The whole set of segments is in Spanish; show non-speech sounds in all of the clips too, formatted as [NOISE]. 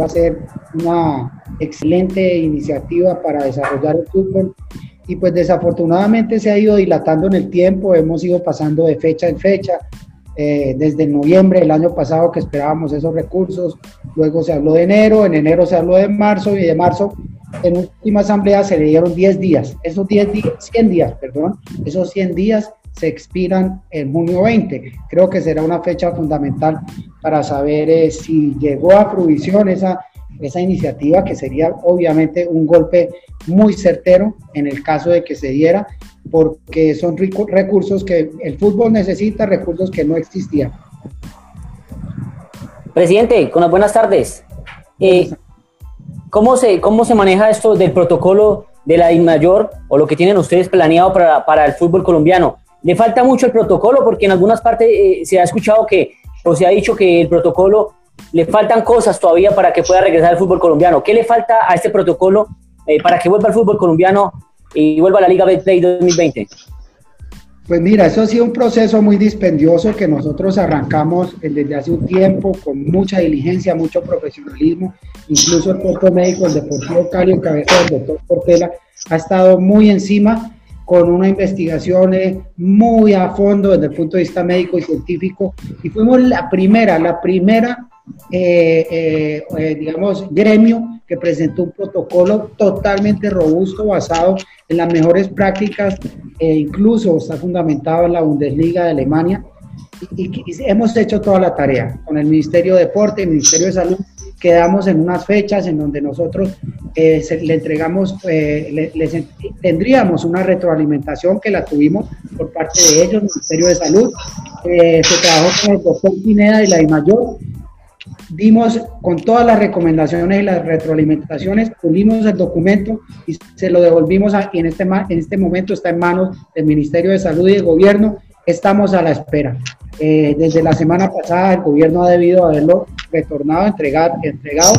va a ser una excelente iniciativa para desarrollar el fútbol. Y pues desafortunadamente se ha ido dilatando en el tiempo, hemos ido pasando de fecha en fecha, eh, desde noviembre del año pasado que esperábamos esos recursos, luego se habló de enero, en enero se habló de marzo y de marzo en última asamblea se le dieron 10 días, esos 10 días, 100 días, perdón, esos 100 días se expiran en junio 20. Creo que será una fecha fundamental para saber eh, si llegó a fruición esa, esa iniciativa, que sería obviamente un golpe muy certero en el caso de que se diera, porque son recursos que el fútbol necesita, recursos que no existían. Presidente, con las buenas tardes. Eh, ¿cómo, se, ¿Cómo se maneja esto del protocolo de la mayor o lo que tienen ustedes planeado para, para el fútbol colombiano? Le falta mucho el protocolo porque en algunas partes eh, se ha escuchado que, o se ha dicho que el protocolo le faltan cosas todavía para que pueda regresar al fútbol colombiano. ¿Qué le falta a este protocolo eh, para que vuelva al fútbol colombiano y vuelva a la Liga Betplay 2020? Pues mira, eso ha sido un proceso muy dispendioso que nosotros arrancamos desde hace un tiempo con mucha diligencia, mucho profesionalismo. Incluso el cuerpo médico, el Deportivo Cali, en cabeza del doctor Portela, ha estado muy encima con una investigación eh, muy a fondo desde el punto de vista médico y científico y fuimos la primera, la primera, eh, eh, digamos, gremio que presentó un protocolo totalmente robusto basado en las mejores prácticas, e incluso está fundamentado en la Bundesliga de Alemania y, y, hemos hecho toda la tarea. Con el Ministerio de Deporte, el Ministerio de Salud, quedamos en unas fechas en donde nosotros eh, le entregamos, eh, les, tendríamos una retroalimentación que la tuvimos por parte de ellos, Ministerio de Salud, eh, se trabajó con el doctor Pineda y la mayor. Dimos con todas las recomendaciones y las retroalimentaciones, pulimos el documento y se lo devolvimos a, y en este, en este momento está en manos del Ministerio de Salud y del Gobierno, estamos a la espera. desde la semana pasada el gobierno ha debido haberlo retornado, entregado, entregado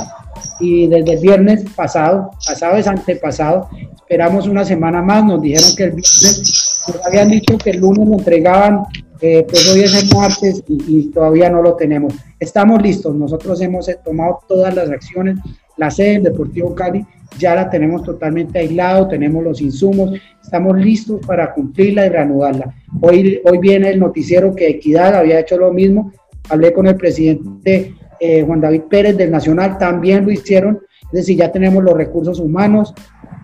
y desde el viernes pasado, pasado es antepasado, esperamos una semana más, nos dijeron que el viernes, nos habían dicho que el lunes lo entregaban, eh, pues hoy es el martes y, todavía no lo tenemos. Estamos listos, nosotros hemos tomado todas las acciones, la sede del Deportivo Cali ya la tenemos totalmente aislado, tenemos los insumos, estamos listos para cumplirla y reanudarla. Hoy, hoy viene el noticiero que Equidad había hecho lo mismo, hablé con el presidente eh, Juan David Pérez del Nacional también lo hicieron, es decir, ya tenemos los recursos humanos,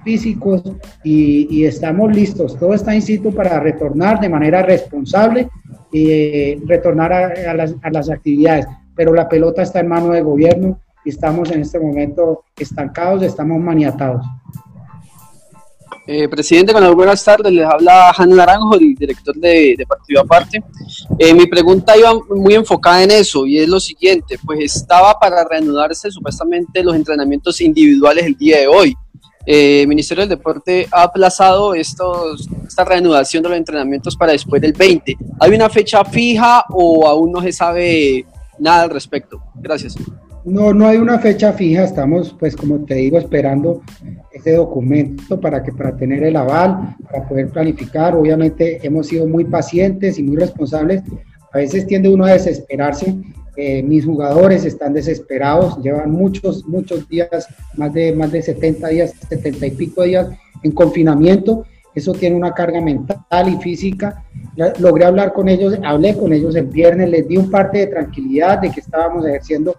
físicos y, estamos listos. Todo está in situ para retornar de manera responsable y eh, retornar a, las, a las actividades, pero la pelota está en manos del gobierno y estamos en este momento estancados, estamos maniatados. Eh, presidente, con buenas tardes. Les habla Jan Naranjo, el director de, Partido Aparte. Eh, mi pregunta iba muy enfocada en eso y es lo siguiente, pues estaba para reanudarse supuestamente los entrenamientos individuales el día de hoy. Eh, el Ministerio del Deporte ha aplazado estos, esta reanudación de los entrenamientos para después del 20. ¿Hay una fecha fija o aún no se sabe nada al respecto? Gracias. No, no hay una fecha fija, estamos, pues como te digo, esperando ese documento para, que, para tener el aval, para poder planificar. Obviamente hemos sido muy pacientes y muy responsables. A veces tiende uno a desesperarse. Eh, mis jugadores están desesperados, llevan muchos, muchos días, más de, más de 70 días, 70 y pico días en confinamiento. Eso tiene una carga mental y física. Logré hablar con ellos, hablé con ellos el viernes, les di un parte de tranquilidad de que estábamos ejerciendo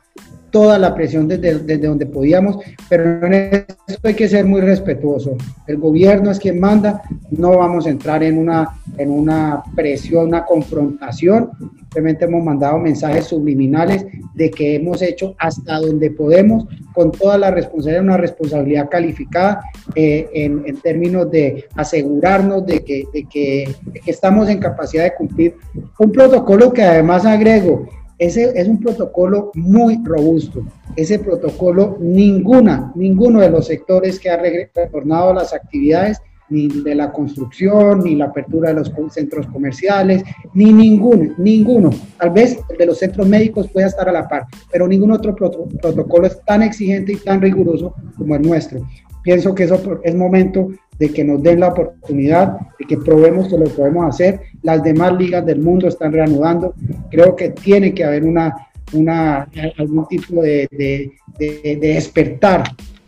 toda la presión desde, desde donde podíamos, pero en eso hay que ser muy respetuoso. El gobierno es quien manda, no vamos a entrar en una, en una presión, una confrontación, simplemente hemos mandado mensajes subliminales de que hemos hecho hasta donde podemos, con toda la responsabilidad, una responsabilidad calificada eh, en, en, términos de asegurarnos de que, de que, de que estamos en capacidad de cumplir un protocolo que además agrego, ese es un protocolo muy robusto. Ese protocolo, ninguna, ninguno de los sectores que ha retornado a las actividades, ni de la construcción, ni la apertura de los centros comerciales, ni ninguno, ninguno. Tal vez el de los centros médicos pueda estar a la par, pero ningún otro protocolo es tan exigente y tan riguroso como el nuestro. Pienso que eso es momento de que nos den la oportunidad, de que probemos que lo podemos hacer. Las demás ligas del mundo están reanudando. Creo que tiene que haber una, una, algún tipo de, de, de, despertar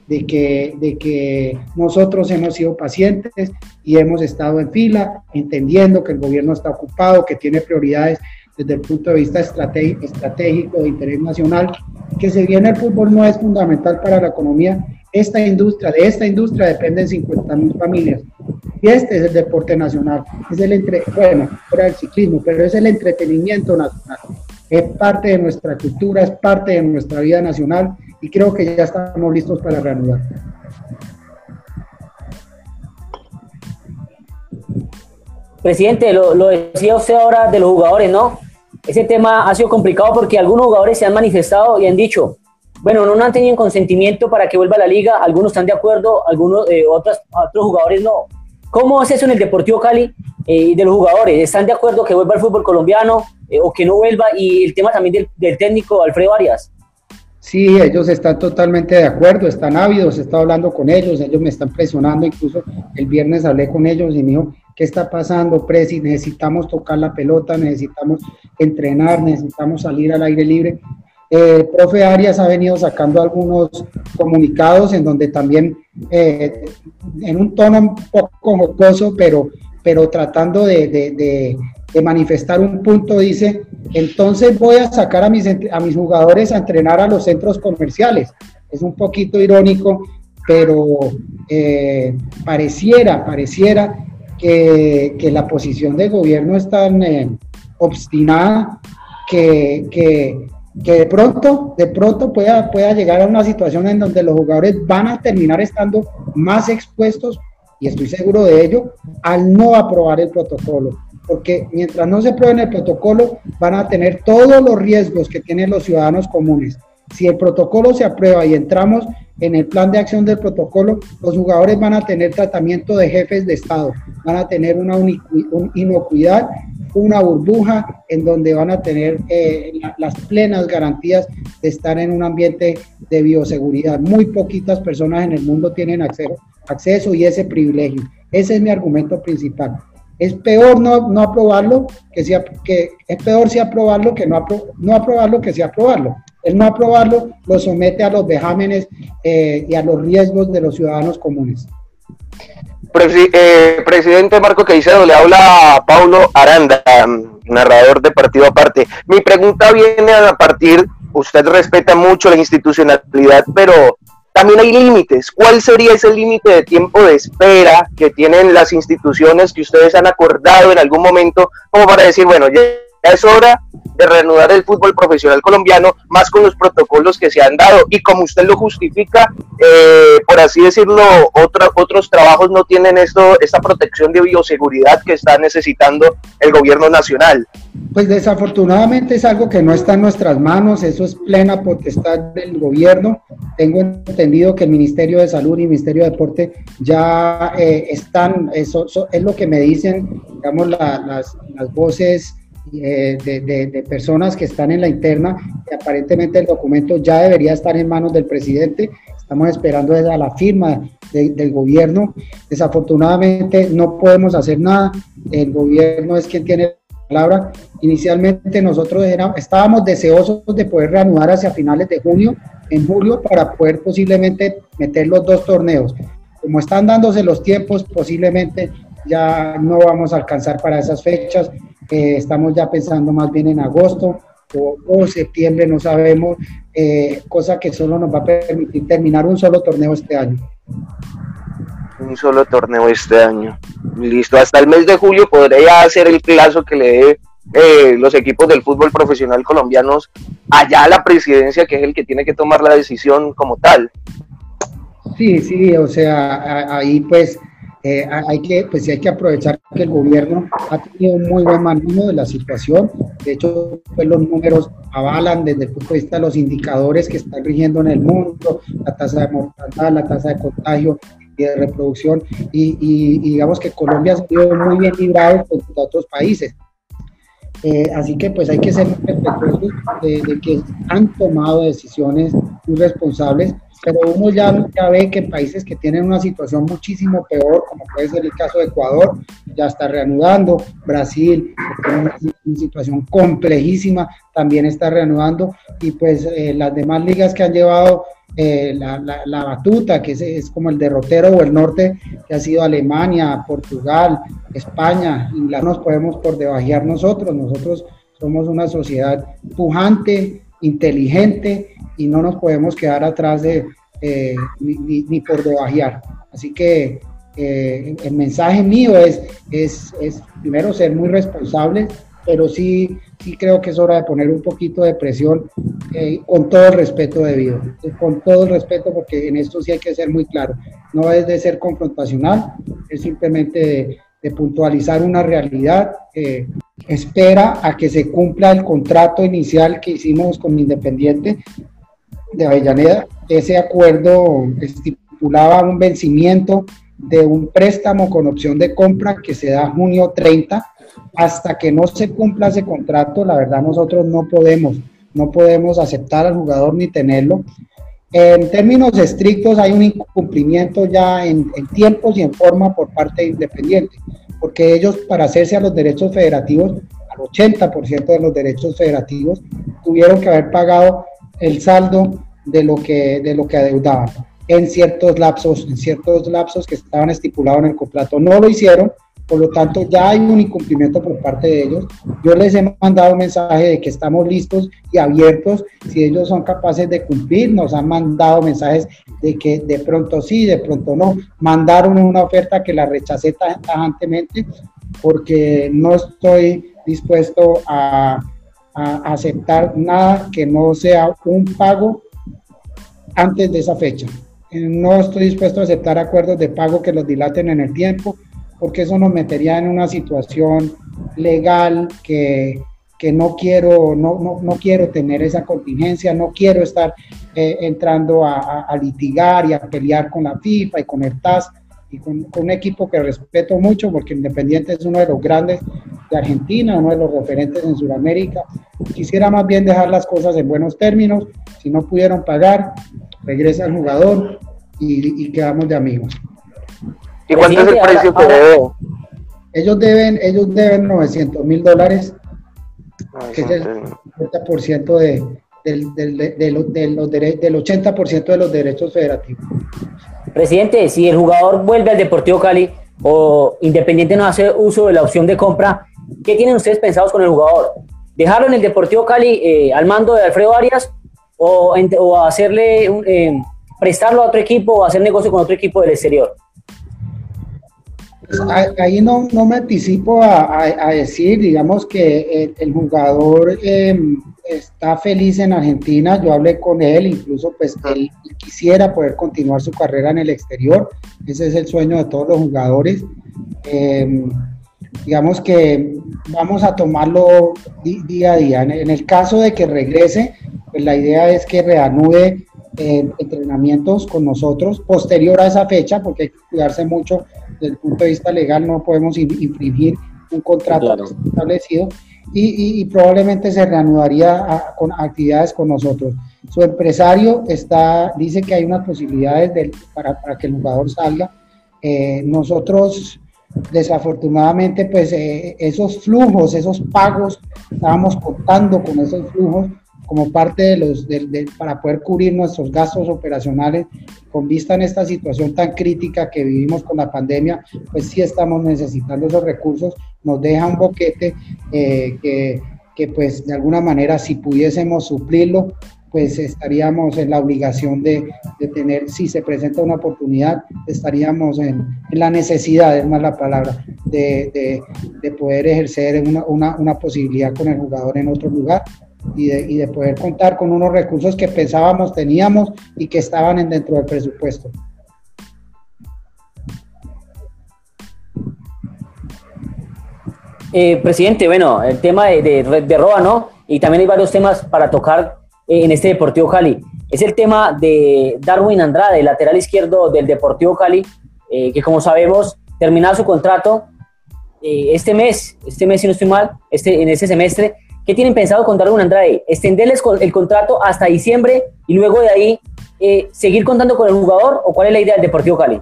de que, de que nosotros hemos sido pacientes y hemos estado en fila, entendiendo que el gobierno está ocupado, que tiene prioridades desde el punto de vista estratégico de interés nacional, que si bien el fútbol no es fundamental para la economía, esta industria, de esta industria dependen 50 mil familias. Y este es el deporte nacional, es el entre, bueno, fuera el ciclismo, pero es el entretenimiento nacional. Es parte de nuestra cultura, es parte de nuestra vida nacional y creo que ya estamos listos para reanudar. Presidente, lo, lo, decía usted ahora de los jugadores, ¿no? Ese tema ha sido complicado porque algunos jugadores se han manifestado y han dicho, bueno, no, han tenido consentimiento para que vuelva a la liga, algunos están de acuerdo, algunos eh, otros, jugadores no. ¿Cómo es eso en el Deportivo Cali eh, de los jugadores? ¿Están de acuerdo que vuelva al fútbol colombiano eh, o que no vuelva? Y el tema también del, del técnico Alfredo Arias. Sí, ellos están totalmente de acuerdo, están ávidos, he estado hablando con ellos, ellos me están presionando, incluso el viernes hablé con ellos y me dijo, ¿qué está pasando, Presi? Necesitamos tocar la pelota, necesitamos entrenar, necesitamos salir al aire libre. Eh, profe Arias ha venido sacando algunos comunicados en donde también, eh, en un tono un poco jocoso, pero, pero tratando de, manifestar un punto, dice, entonces voy a sacar a mis, jugadores a entrenar a los centros comerciales. Es un poquito irónico, pero eh, pareciera, pareciera que, la posición del gobierno es tan obstinada que, que, de pronto, de pronto pueda, pueda llegar a una situación en donde los jugadores van a terminar estando más expuestos, y estoy seguro de ello, al no aprobar el protocolo porque mientras no se aprueben el protocolo van a tener todos los riesgos que tienen los ciudadanos comunes. Si el protocolo se aprueba y entramos en el plan de acción del protocolo, los jugadores van a tener tratamiento de jefes de Estado, van a tener una inocuidad, una burbuja en donde van a tener eh, las plenas garantías de estar en un ambiente de bioseguridad. Muy poquitas personas en el mundo tienen acceso, y ese privilegio. Ese es mi argumento principal. Es peor no, aprobarlo que, si, que es peor si aprobarlo que no, no aprobarlo que si aprobarlo. El no aprobarlo lo somete a los vejámenes eh, y a los riesgos de los ciudadanos comunes. Eh, presidente Marco Caicedo, le habla a Paulo Aranda, narrador de partido aparte. Mi pregunta viene a partir, usted respeta mucho la institucionalidad, pero también hay límites. ¿Cuál sería ese límite de tiempo de espera que tienen las instituciones que ustedes han acordado en algún momento como para decir, bueno, ya es hora de reanudar el fútbol profesional colombiano, más con los protocolos que se han dado. Y como usted lo justifica, eh, por así decirlo, otros trabajos no tienen esto, esta protección de bioseguridad que está necesitando el gobierno nacional. Pues desafortunadamente es algo que no está en nuestras manos, eso es plena potestad del gobierno. Tengo entendido que el Ministerio de Salud y el Ministerio de Deporte ya eh, están, eso, es lo que me dicen, digamos, las, las voces eh, de, personas que están en la interna y aparentemente el documento ya debería estar en manos del presidente. Estamos esperando a la firma del gobierno. Desafortunadamente no podemos hacer nada. El gobierno es quien tiene la palabra. Inicialmente nosotros estábamos deseosos de poder reanudar hacia finales de junio, en julio, para poder posiblemente meter los dos torneos. Como están dándose los tiempos, posiblemente ya no vamos a alcanzar para esas fechas. Eh, estamos ya pensando más bien en agosto o, septiembre, no sabemos, eh, cosa que solo nos va a permitir terminar un solo torneo este año. Un solo torneo este año. Listo, hasta el mes de julio podría ser el plazo que le dé eh, los equipos del fútbol profesional colombianos allá a la presidencia, que es el que tiene que tomar la decisión como tal. Sí, sí, o sea, ahí pues eh, hay que, pues hay que aprovechar que el gobierno ha tenido un muy buen manejo de la situación. De hecho, pues los números avalan desde el punto de vista de los indicadores que están rigiendo en el mundo, la tasa de mortalidad, la tasa de contagio y de reproducción, y, digamos que Colombia ha sido muy bien librado contra otros países. Eh, así que pues hay que ser respetuosos de, que han tomado decisiones irresponsables, pero uno ya, ya ve que países que tienen una situación muchísimo peor, como puede ser el caso de Ecuador, ya está reanudando, Brasil, tiene una, situación complejísima, también está reanudando, y pues eh, las demás ligas que han llevado eh, la, la, batuta, que es, como el derrotero o el norte, que ha sido Alemania, Portugal, España, Inglaterra, nos podemos por debajear nosotros, nosotros somos una sociedad pujante, inteligente y no nos podemos quedar atrás de eh, ni, ni, por debajear. Así que eh, el mensaje mío es, es, es primero ser muy responsable, pero sí sí creo que es hora de poner un poquito de presión eh, con todo el respeto debido, con todo el respeto porque en esto sí hay que ser muy claro, no es de ser confrontacional, es simplemente de, puntualizar una realidad, eh, espera a que se cumpla el contrato inicial que hicimos con Independiente de Avellaneda, ese acuerdo estipulaba un vencimiento de un préstamo con opción de compra que se da junio 30 hasta que no se cumpla ese contrato, la verdad nosotros no podemos, no podemos aceptar al jugador ni tenerlo. En términos estrictos hay un incumplimiento ya en, tiempos y en forma por parte de Independiente, porque ellos para hacerse a los derechos federativos, al 80% de los derechos federativos, tuvieron que haber pagado el saldo de lo que, de lo que adeudaban en ciertos lapsos, en ciertos lapsos que estaban estipulados en el contrato. No lo hicieron, por lo tanto, ya hay un incumplimiento por parte de ellos. Yo les he mandado un mensaje de que estamos listos y abiertos. Si ellos son capaces de cumplir, nos han mandado mensajes de que de pronto sí, de pronto no. Mandaron una oferta que la rechacé tajantemente porque no estoy dispuesto a, a aceptar nada que no sea un pago antes de esa fecha. No estoy dispuesto a aceptar acuerdos de pago que los dilaten en el tiempo porque eso nos metería en una situación legal que, que no, quiero, no, no, no, quiero tener esa contingencia, no quiero estar eh, entrando a, litigar y a pelear con la FIFA y con el TAS y con, un equipo que respeto mucho porque Independiente es uno de los grandes de Argentina, uno de los referentes en Sudamérica. Quisiera más bien dejar las cosas en buenos términos. Si no pudieron pagar, regresa el jugador y quedamos de amigos. ¿Y cuánto es el precio que debe? Ellos deben, ellos deben 900 mil dólares, que es el 50% de, del, del, de, de, los, de los del 80% de los derechos federativos. Presidente, si el jugador vuelve al Deportivo Cali o Independiente no hace uso de la opción de compra, ¿qué tienen ustedes pensados con el jugador? ¿Dejarlo en el Deportivo Cali eh, al mando de Alfredo Arias o, o hacerle eh, prestarlo a otro equipo o hacer negocio con otro equipo del exterior? Ahí no, no, me anticipo a, a, decir, digamos que el, jugador em, está feliz en Argentina, yo hablé con él, incluso pues él quisiera poder continuar su carrera en el exterior, ese es el sueño de todos los jugadores. Em, digamos que vamos a tomarlo día a día. En, el caso de que regrese, pues la idea es que reanude eh, entrenamientos con nosotros posterior a esa fecha, porque hay que cuidarse mucho desde el punto de vista legal, no podemos infringir un contrato establecido y, probablemente se reanudaría con actividades con nosotros. Su empresario está, dice que hay unas posibilidades para, que el jugador salga. Eh, nosotros desafortunadamente pues eh, esos flujos, esos pagos, estábamos contando con esos flujos como parte de los, para poder cubrir nuestros gastos operacionales con vista en esta situación tan crítica que vivimos con la pandemia, pues sí estamos necesitando esos recursos, nos deja un boquete eh, que, que pues de alguna manera si pudiésemos suplirlo, pues estaríamos en la obligación de, de, tener, si se presenta una oportunidad, estaríamos en, en la necesidad, es más la palabra, de, de, de poder ejercer una, una, una, posibilidad con el jugador en otro lugar y de, y de poder contar con unos recursos que pensábamos teníamos y que estaban en, dentro del presupuesto. Eh, presidente, bueno, el tema de, de, de Roa, ¿no? Y también hay varios temas para tocar eh, en este Deportivo Cali. Es el tema de Darwin Andrade, lateral izquierdo del Deportivo Cali, eh, que como sabemos, terminado su contrato, eh, este mes, este mes si no estoy mal, este, en este semestre, ¿qué tienen pensado con Darwin Andrade? ¿Extenderles el contrato hasta diciembre y luego de ahí eh, seguir contando con el jugador o cuál es la idea del Deportivo Cali?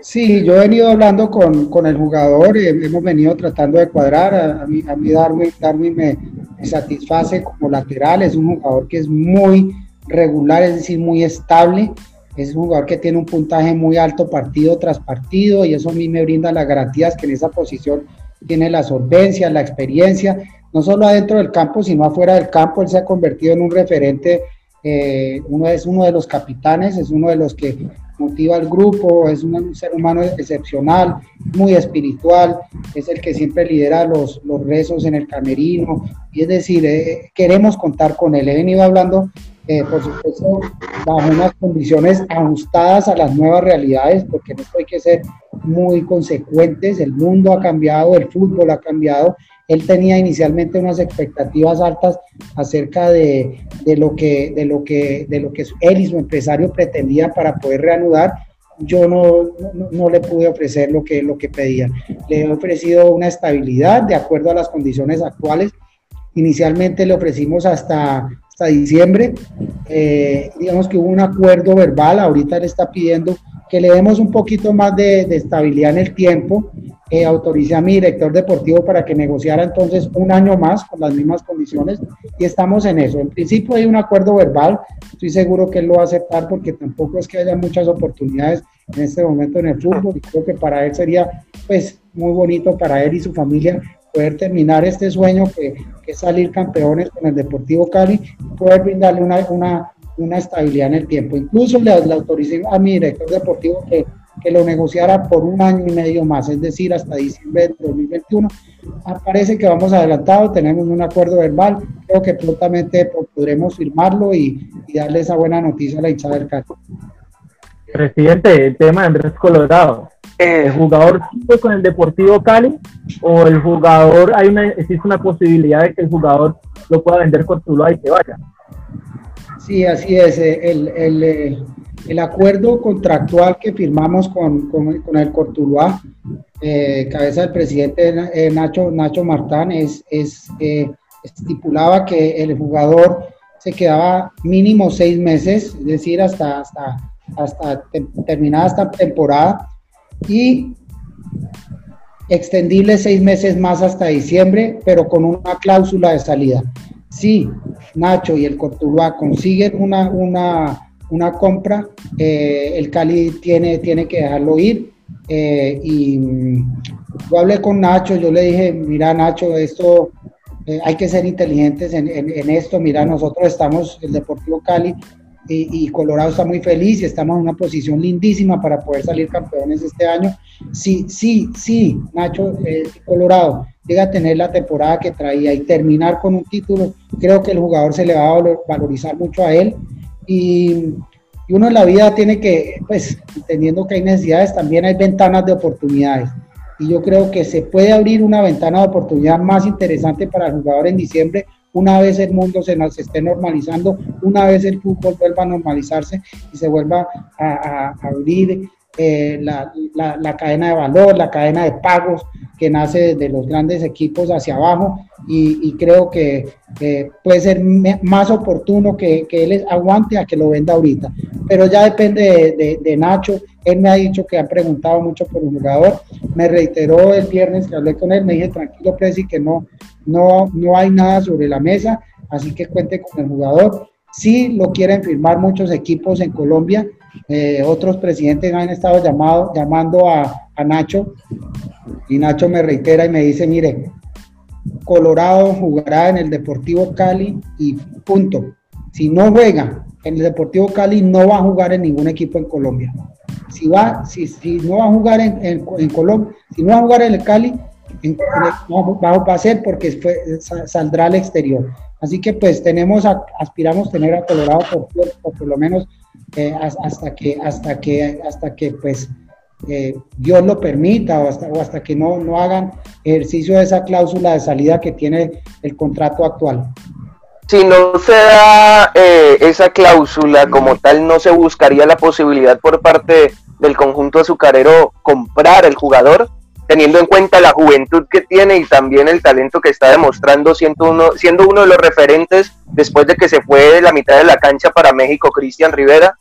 Sí, yo he venido hablando con, con el jugador, eh, hemos venido tratando de cuadrar, a, mí, a mí Darwin, Darwin me, satisface como lateral, es un jugador que es muy regular, es decir, muy estable, es un jugador que tiene un puntaje muy alto partido tras partido y eso a mí me brinda las garantías que en esa posición tiene la solvencia, la experiencia, no solo adentro del campo, sino afuera del campo, él se ha convertido en un referente, eh, uno es uno de los capitanes, es uno de los que motiva al grupo, es un ser humano excepcional, muy espiritual, es el que siempre lidera los, los rezos en el camerino, y es decir, eh, queremos contar con él. He venido hablando, eh, por supuesto, bajo unas condiciones ajustadas a las nuevas realidades, porque en esto hay que ser muy consecuentes, el mundo ha cambiado, el fútbol ha cambiado, él tenía inicialmente unas expectativas altas acerca de, lo, que, de, lo, que, de lo que él y su empresario pretendían para poder reanudar. Yo no, no, le pude ofrecer lo que, lo que pedía. Le he ofrecido una estabilidad de acuerdo a las condiciones actuales. Inicialmente le ofrecimos hasta, hasta diciembre. Eh, digamos que hubo un acuerdo verbal. Ahorita le está pidiendo que le demos un poquito más de, de estabilidad en el tiempo eh, autoricé a mi director deportivo para que negociara entonces un año más con las mismas condiciones y estamos en eso. En principio hay un acuerdo verbal, estoy seguro que él lo va a aceptar porque tampoco es que haya muchas oportunidades en este momento en el fútbol y creo que para él sería pues muy bonito para él y su familia poder terminar este sueño que, es salir campeones con el Deportivo Cali y poder brindarle una, una, una estabilidad en el tiempo. Incluso le, le autoricé a mi director deportivo que que lo negociara por un año y medio más, es decir, hasta diciembre de 2021. Parece que vamos adelantado, tenemos un acuerdo verbal, creo que prontamente podremos firmarlo y, darle esa buena noticia a la hinchada del Cali. Presidente, el tema de Andrés Colorado. ¿El jugador sigue con el Deportivo Cali o el jugador, hay una, existe una posibilidad de que el jugador lo pueda vender con Tuluá y que vaya? Sí, así es. El, el, eh, el acuerdo contractual que firmamos con, con, el Cortuluá, eh, cabeza del presidente eh, Nacho, Nacho Martán, es, es eh, estipulaba que el jugador se quedaba mínimo seis meses, es decir, hasta, hasta, hasta terminada esta temporada, y extendible seis meses más hasta diciembre, pero con una cláusula de salida. Si Nacho y el Cortuluá consiguen una, una una compra, eh, el Cali tiene, tiene que dejarlo ir. Eh, y mm, yo hablé con Nacho, yo le dije, mira Nacho, esto eh, hay que ser inteligentes en, esto, mira, nosotros estamos, el Deportivo Cali y, Colorado está muy feliz estamos en una posición lindísima para poder salir campeones este año. Sí, sí, sí, Nacho, Colorado llega a tener la temporada que traía y terminar con un título, creo que el jugador se le va a valorizar mucho a él y, uno en la vida tiene que, pues, entendiendo que hay necesidades, también hay ventanas de oportunidades. Y yo creo que se puede abrir una ventana de oportunidad más interesante para el jugador en diciembre, una vez el mundo se, esté normalizando, una vez el fútbol vuelva a normalizarse y se vuelva a, abrir eh, la, la, cadena de valor, la cadena de pagos que nace desde los grandes equipos hacia abajo y, creo que puede ser más oportuno que, que, él aguante a que lo venda ahorita. Pero ya depende de, Nacho. Él me ha dicho que han preguntado mucho por un jugador. Me reiteró el viernes que hablé con él. Me dije, tranquilo, Presi, que no, no, no hay nada sobre la mesa. Así que cuente con el jugador. Sí lo quieren firmar muchos equipos en Colombia. Eh, otros presidentes han estado llamado, llamando a, a Nacho y Nacho me reitera y me dice, mire, Colorado jugará en el Deportivo Cali y punto. Si no juega en el Deportivo Cali, no va a jugar en ningún equipo en Colombia. Si, va, si, no va a jugar en, en, Colombia, si no va a jugar en el Cali, en, va, a ser porque saldrá al exterior. Así que pues tenemos, aspiramos tener a Colorado por, por, lo menos eh, hasta que, hasta que, hasta que pues eh, Dios lo permita o hasta, o hasta que no, no hagan ejercicio de esa cláusula de salida que tiene el contrato actual. Si no se da eh, esa cláusula como tal, ¿no se buscaría la posibilidad por parte del conjunto azucarero comprar el jugador? Teniendo en cuenta la juventud que tiene y también el talento que está demostrando, siendo uno, siendo uno de los referentes después de que se fue de la mitad de la cancha para México, Cristian Rivera?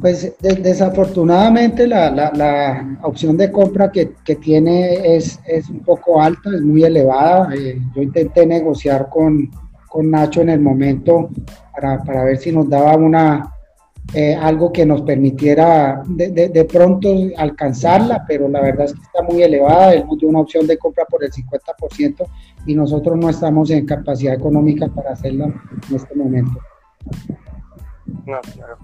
Pues desafortunadamente la, la, opción de compra que, que tiene es, es, un poco alta, es muy elevada. Eh, yo intenté negociar con, con, Nacho en el momento para, para ver si nos daba una, eh, algo que nos permitiera de, de, de, pronto alcanzarla, pero la verdad es que está muy elevada. Él nos dio una opción de compra por el 50% y nosotros no estamos en capacidad económica para hacerla en este momento. No, claro.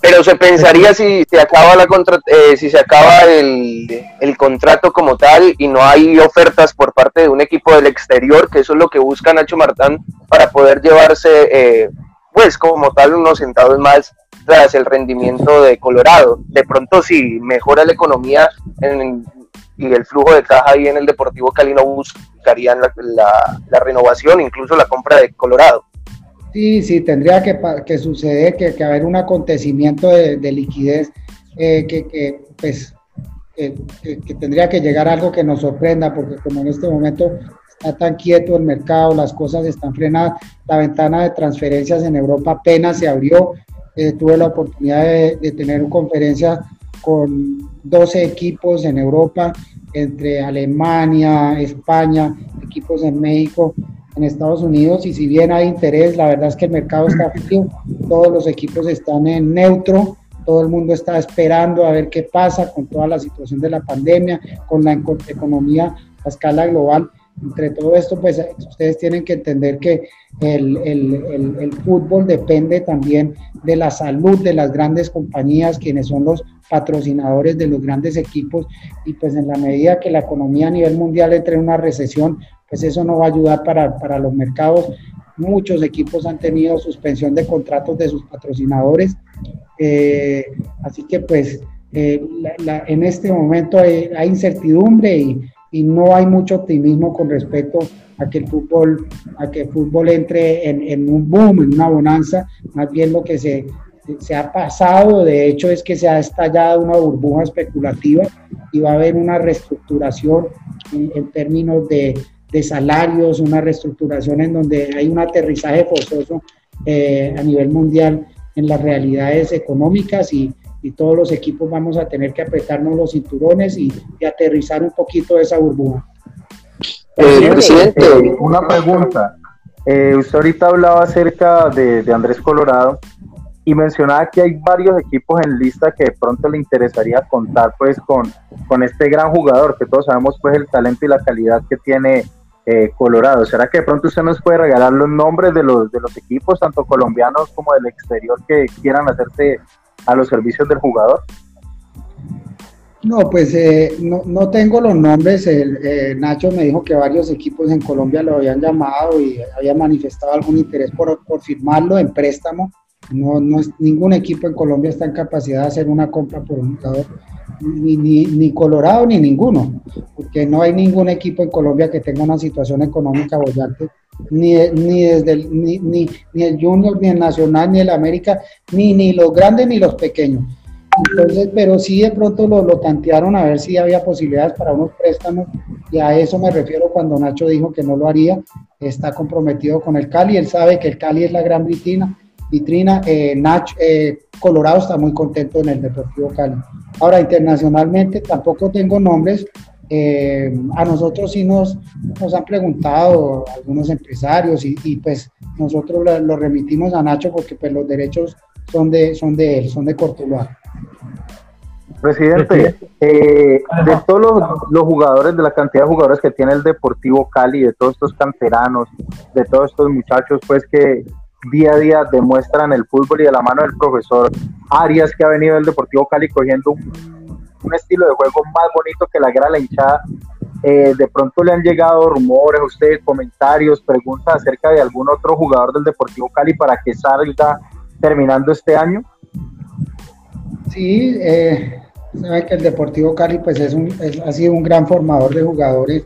Pero se pensaría si se acaba la eh, si se acaba el, el, contrato como tal y no hay ofertas por parte de un equipo del exterior, que eso es lo que busca Nacho Martán para poder llevarse, eh, pues como tal, unos centavos más tras el rendimiento de Colorado. De pronto, si mejora la economía y el flujo de caja ahí en el Deportivo Cali, no buscarían la, la, renovación, incluso la compra de Colorado. Sí, sí, tendría que, que suceder, que, que, haber un acontecimiento de, liquidez, eh, que, que, pues, que, tendría que llegar algo que nos sorprenda, porque como en este momento está tan quieto el mercado, las cosas están frenadas, la ventana de transferencias en Europa apenas se abrió, eh, tuve la oportunidad de, de tener una conferencia con 12 equipos en Europa, entre Alemania, España, equipos en México, en Estados Unidos y si bien hay interés, la verdad es que el mercado está [CLEARS THROAT] frío, todos los equipos están en neutro, todo el mundo está esperando a ver qué pasa con toda la situación de la pandemia, con la economía a escala global. Entre todo esto, pues ustedes tienen que entender que el, el, el, fútbol depende también de la salud de las grandes compañías, quienes son los patrocinadores de los grandes equipos, y pues en la medida que la economía a nivel mundial entre en una recesión, pues eso no va a ayudar para, para los mercados. Muchos equipos han tenido suspensión de contratos de sus patrocinadores. Eh, así que pues eh, en este momento hay, incertidumbre y, y, no hay mucho optimismo con respecto a que el fútbol, a que el fútbol entre en, en un boom, en una bonanza. Más bien lo que se, se ha pasado, de hecho, es que se ha estallado una burbuja especulativa y va a haber una reestructuración en términos de, de salarios, una reestructuración en donde hay un aterrizaje forzoso eh, a nivel mundial en las realidades económicas y, y, todos los equipos vamos a tener que apretarnos los cinturones y, aterrizar un poquito esa burbuja. Eh, presidente, una pregunta. Eh, usted ahorita hablaba acerca de, de Andrés Colorado y mencionaba que hay varios equipos en lista que de pronto le interesaría contar pues con, con este gran jugador, que todos sabemos pues el talento y la calidad que tiene eh, Colorado. ¿Será que de pronto usted nos puede regalar los nombres de los, de los equipos, tanto colombianos como del exterior, que quieran hacerse a los servicios del jugador? No, pues eh, no, no, tengo los nombres. Eh, Nacho me dijo que varios equipos en Colombia lo habían llamado y había manifestado algún interés por, por firmarlo en préstamo. No, no es, ningún equipo en Colombia está en capacidad de hacer una compra por un jugador ni, ni, Colorado ni ninguno, porque no hay ningún equipo en Colombia que tenga una situación económica bollante, ni, ni desde el, ni, ni, ni, el Junior, ni el Nacional, ni el América, ni, ni los grandes ni los pequeños. Entonces, pero sí de pronto lo, lo tantearon a ver si había posibilidades para unos préstamos, y a eso me refiero cuando Nacho dijo que no lo haría, está comprometido con el Cali, él sabe que el Cali es la gran vitrina, vitrina. Eh, Nacho, eh, Colorado está muy contento en el Deportivo Cali. Ahora, internacionalmente tampoco tengo nombres. Eh, a nosotros sí nos, nos han preguntado algunos empresarios y, y pues nosotros lo, remitimos a Nacho porque pues los derechos son de, son de él, son de Cortuluá. Presidente, eh, de todos los, los, jugadores, de la cantidad de jugadores que tiene el Deportivo Cali, de todos estos canteranos, de todos estos muchachos, pues que día a día demuestran el fútbol y de la mano del profesor Arias que ha venido del Deportivo Cali cogiendo un, estilo de juego más bonito que la guerra la hinchada. Eh, de pronto le han llegado rumores, ustedes comentarios, preguntas acerca de algún otro jugador del Deportivo Cali para que salga terminando este año. Sí, eh, sabe que el Deportivo Cali pues es un, ha sido un gran formador de jugadores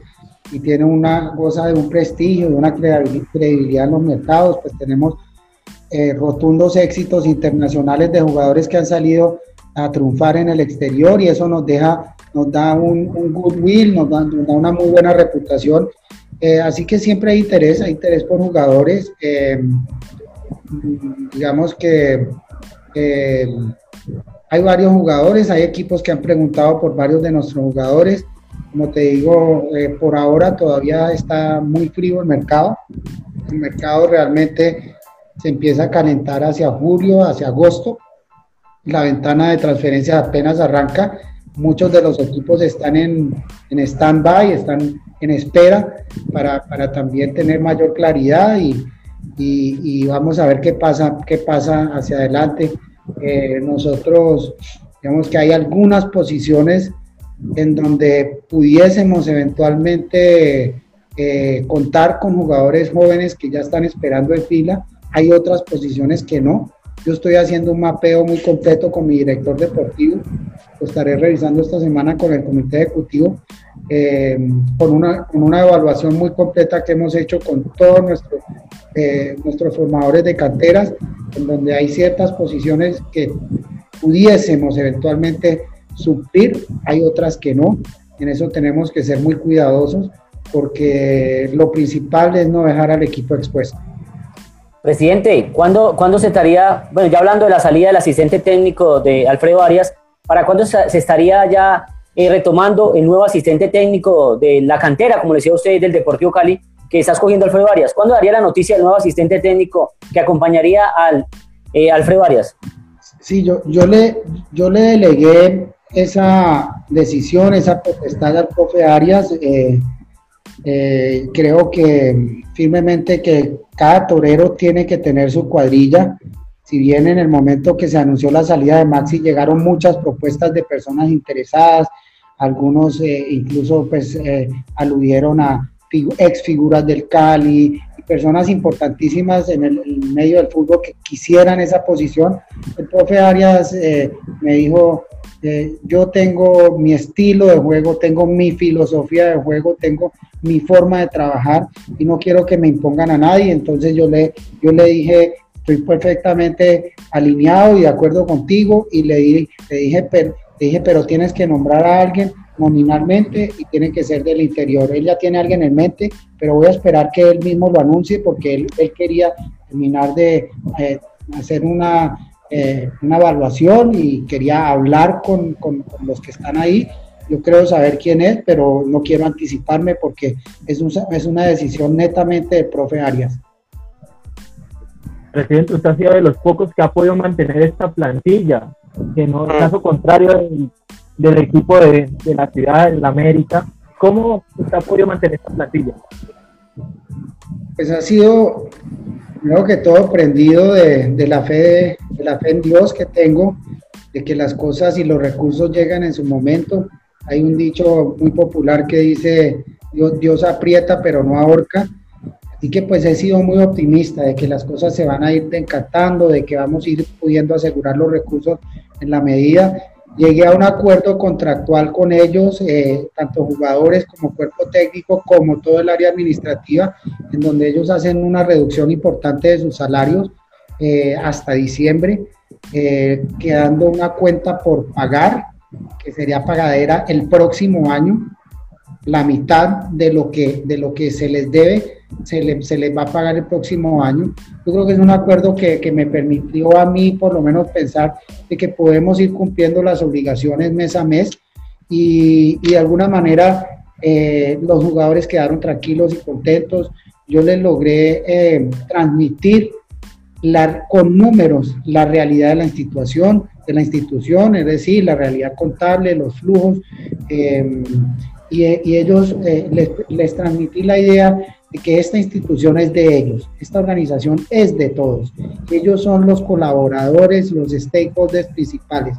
y tiene una goza de un prestigio, de una credibilidad en los mercados, pues tenemos eh, rotundos éxitos internacionales de jugadores que han salido a triunfar en el exterior y eso nos deja nos da un, goodwill, nos da, una muy buena reputación. Eh, así que siempre hay interés, hay interés por jugadores. Eh, digamos que eh, hay varios jugadores, hay equipos que han preguntado por varios de nuestros jugadores. Como te digo, por ahora todavía está muy frío el mercado. El mercado realmente se empieza a calentar hacia julio, hacia agosto. La ventana de transferencia apenas arranca muchos de los equipos están en, en stand-by, están en espera para, para, también tener mayor claridad y, y, vamos a ver qué pasa, qué pasa hacia adelante. Eh, nosotros, digamos que hay algunas posiciones en donde pudiésemos eventualmente eh, contar con jugadores jóvenes que ya están esperando en fila. Hay otras posiciones que no. Yo estoy haciendo un mapeo muy completo con mi director deportivo lo estaré revisando esta semana con el comité ejecutivo, eh, con, una, con una evaluación muy completa que hemos hecho con todos nuestros, eh, nuestros formadores de canteras, en donde hay ciertas posiciones que pudiésemos eventualmente suplir, hay otras que no. En eso tenemos que ser muy cuidadosos porque lo principal es no dejar al equipo expuesto. Presidente, ¿cuándo, ¿cuándo se estaría, bueno, ya hablando de la salida del asistente técnico de Alfredo Arias, ¿Para cuándo se estaría ya eh, retomando el nuevo asistente técnico de la cantera, como decía usted, del Deportivo Cali, que está escogiendo Alfredo Arias? ¿Cuándo daría la noticia del nuevo asistente técnico que acompañaría al eh, Alfredo Arias? Sí, yo, yo, le, yo le delegué esa decisión, esa potestad al profe Arias. Eh, creo que firmemente que cada torero tiene que tener su cuadrilla si bien en el momento que se anunció la salida de Maxi llegaron muchas propuestas de personas interesadas, algunos eh, incluso pues eh, aludieron a ex figuras del Cali personas importantísimas en el, medio del fútbol que quisieran esa posición. El profe Arias eh, me dijo, yo tengo mi estilo de juego, tengo mi filosofía de juego, tengo mi forma de trabajar y no quiero que me impongan a nadie. Entonces yo le, yo le dije, estoy perfectamente alineado y de acuerdo contigo y le, le dije, pero, dije, pero tienes que nombrar a alguien nominalmente y tiene que ser del interior. Él ya tiene a alguien en mente, pero voy a esperar que él mismo lo anuncie porque él, él quería terminar de eh, hacer una, eh, una evaluación y quería hablar con, con, los que están ahí. Yo creo saber quién es, pero no quiero anticiparme porque es, un, es una decisión netamente del profe Arias. Presidente, usted ha sido de los pocos que ha podido mantener esta plantilla, que no es caso contrario del, equipo de, la ciudad, de la América. ¿Cómo usted ha podido mantener esta plantilla? Pues ha sido, creo que todo prendido de, la fe de, la fe en Dios que tengo, de que las cosas y los recursos llegan en su momento. Hay un dicho muy popular que dice, Dios, aprieta pero no ahorca Así que pues he sido muy optimista de que las cosas se van a ir encantando, de que vamos a ir pudiendo asegurar los recursos en la medida. Llegué a un acuerdo contractual con ellos, eh, tanto jugadores como cuerpo técnico, como todo el área administrativa, en donde ellos hacen una reducción importante de sus salarios eh, hasta diciembre, eh, quedando una cuenta por pagar, que sería pagadera el próximo año, la mitad de lo que, de lo que se les debe se, le, se les va a pagar el próximo año. Yo creo que es un acuerdo que, que, me permitió a mí por lo menos pensar de que podemos ir cumpliendo las obligaciones mes a mes y, y de alguna manera eh, los jugadores quedaron tranquilos y contentos. Yo les logré eh, transmitir la, con números la realidad de la institución, de la institución, es decir, la realidad contable, los flujos, eh, y, y, ellos les, les transmití la idea que esta institución es de ellos, esta organización es de todos. Ellos son los colaboradores, los stakeholders principales.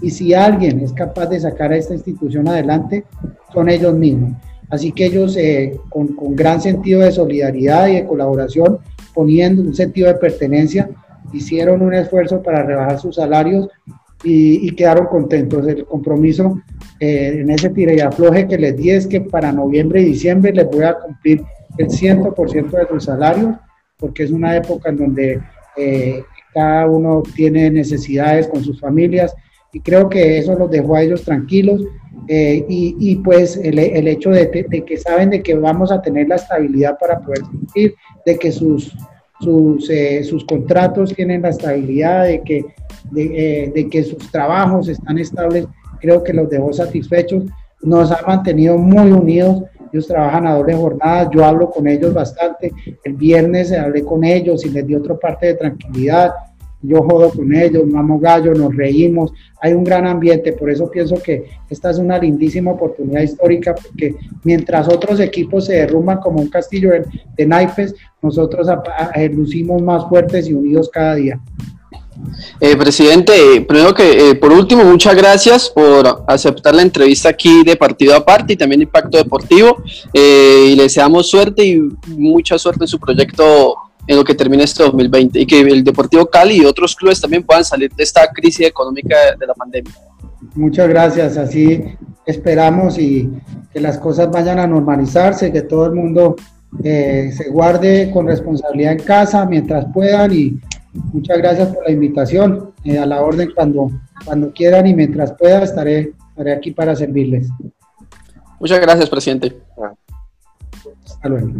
Y si alguien es capaz de sacar a esta institución adelante, son ellos mismos. Así que ellos, eh, con, con, gran sentido de solidaridad y de colaboración, poniendo un sentido de pertenencia, hicieron un esfuerzo para rebajar sus salarios y, quedaron contentos. El compromiso eh, en ese tira y afloje que les di es que para noviembre y diciembre les voy a cumplir el 100% de sus salarios, porque es una época en donde eh, cada uno tiene necesidades con sus familias y creo que eso los dejó a ellos tranquilos eh, y, pues el, hecho de, que saben de que vamos a tener la estabilidad para poder cumplir, de que sus, sus, eh, sus contratos tienen la estabilidad, de que, de, de, que sus trabajos están estables, creo que los dejó satisfechos, nos ha mantenido muy unidos. Ellos trabajan a doble jornada, yo hablo con ellos bastante, el viernes hablé con ellos y les di otra parte de tranquilidad, yo jodo con ellos, mamo gallo, nos reímos, hay un gran ambiente, por eso pienso que esta es una lindísima oportunidad histórica, porque mientras otros equipos se derrumban como un castillo de, naipes, nosotros lucimos más fuertes y unidos cada día. Eh, presidente, primero que eh, por último, muchas gracias por aceptar la entrevista aquí de Partido Aparte y también Impacto Deportivo. Eh, y le deseamos suerte y mucha suerte en su proyecto en lo que termine este 2020 y que el Deportivo Cali y otros clubes también puedan salir de esta crisis económica de la pandemia. Muchas gracias, así esperamos y que las cosas vayan a normalizarse, que todo el mundo se guarde con responsabilidad en casa mientras puedan y Muchas gracias por la invitación. Eh, a la orden cuando, cuando quieran y mientras pueda estaré, estaré aquí para servirles. Muchas gracias, presidente. Hasta luego.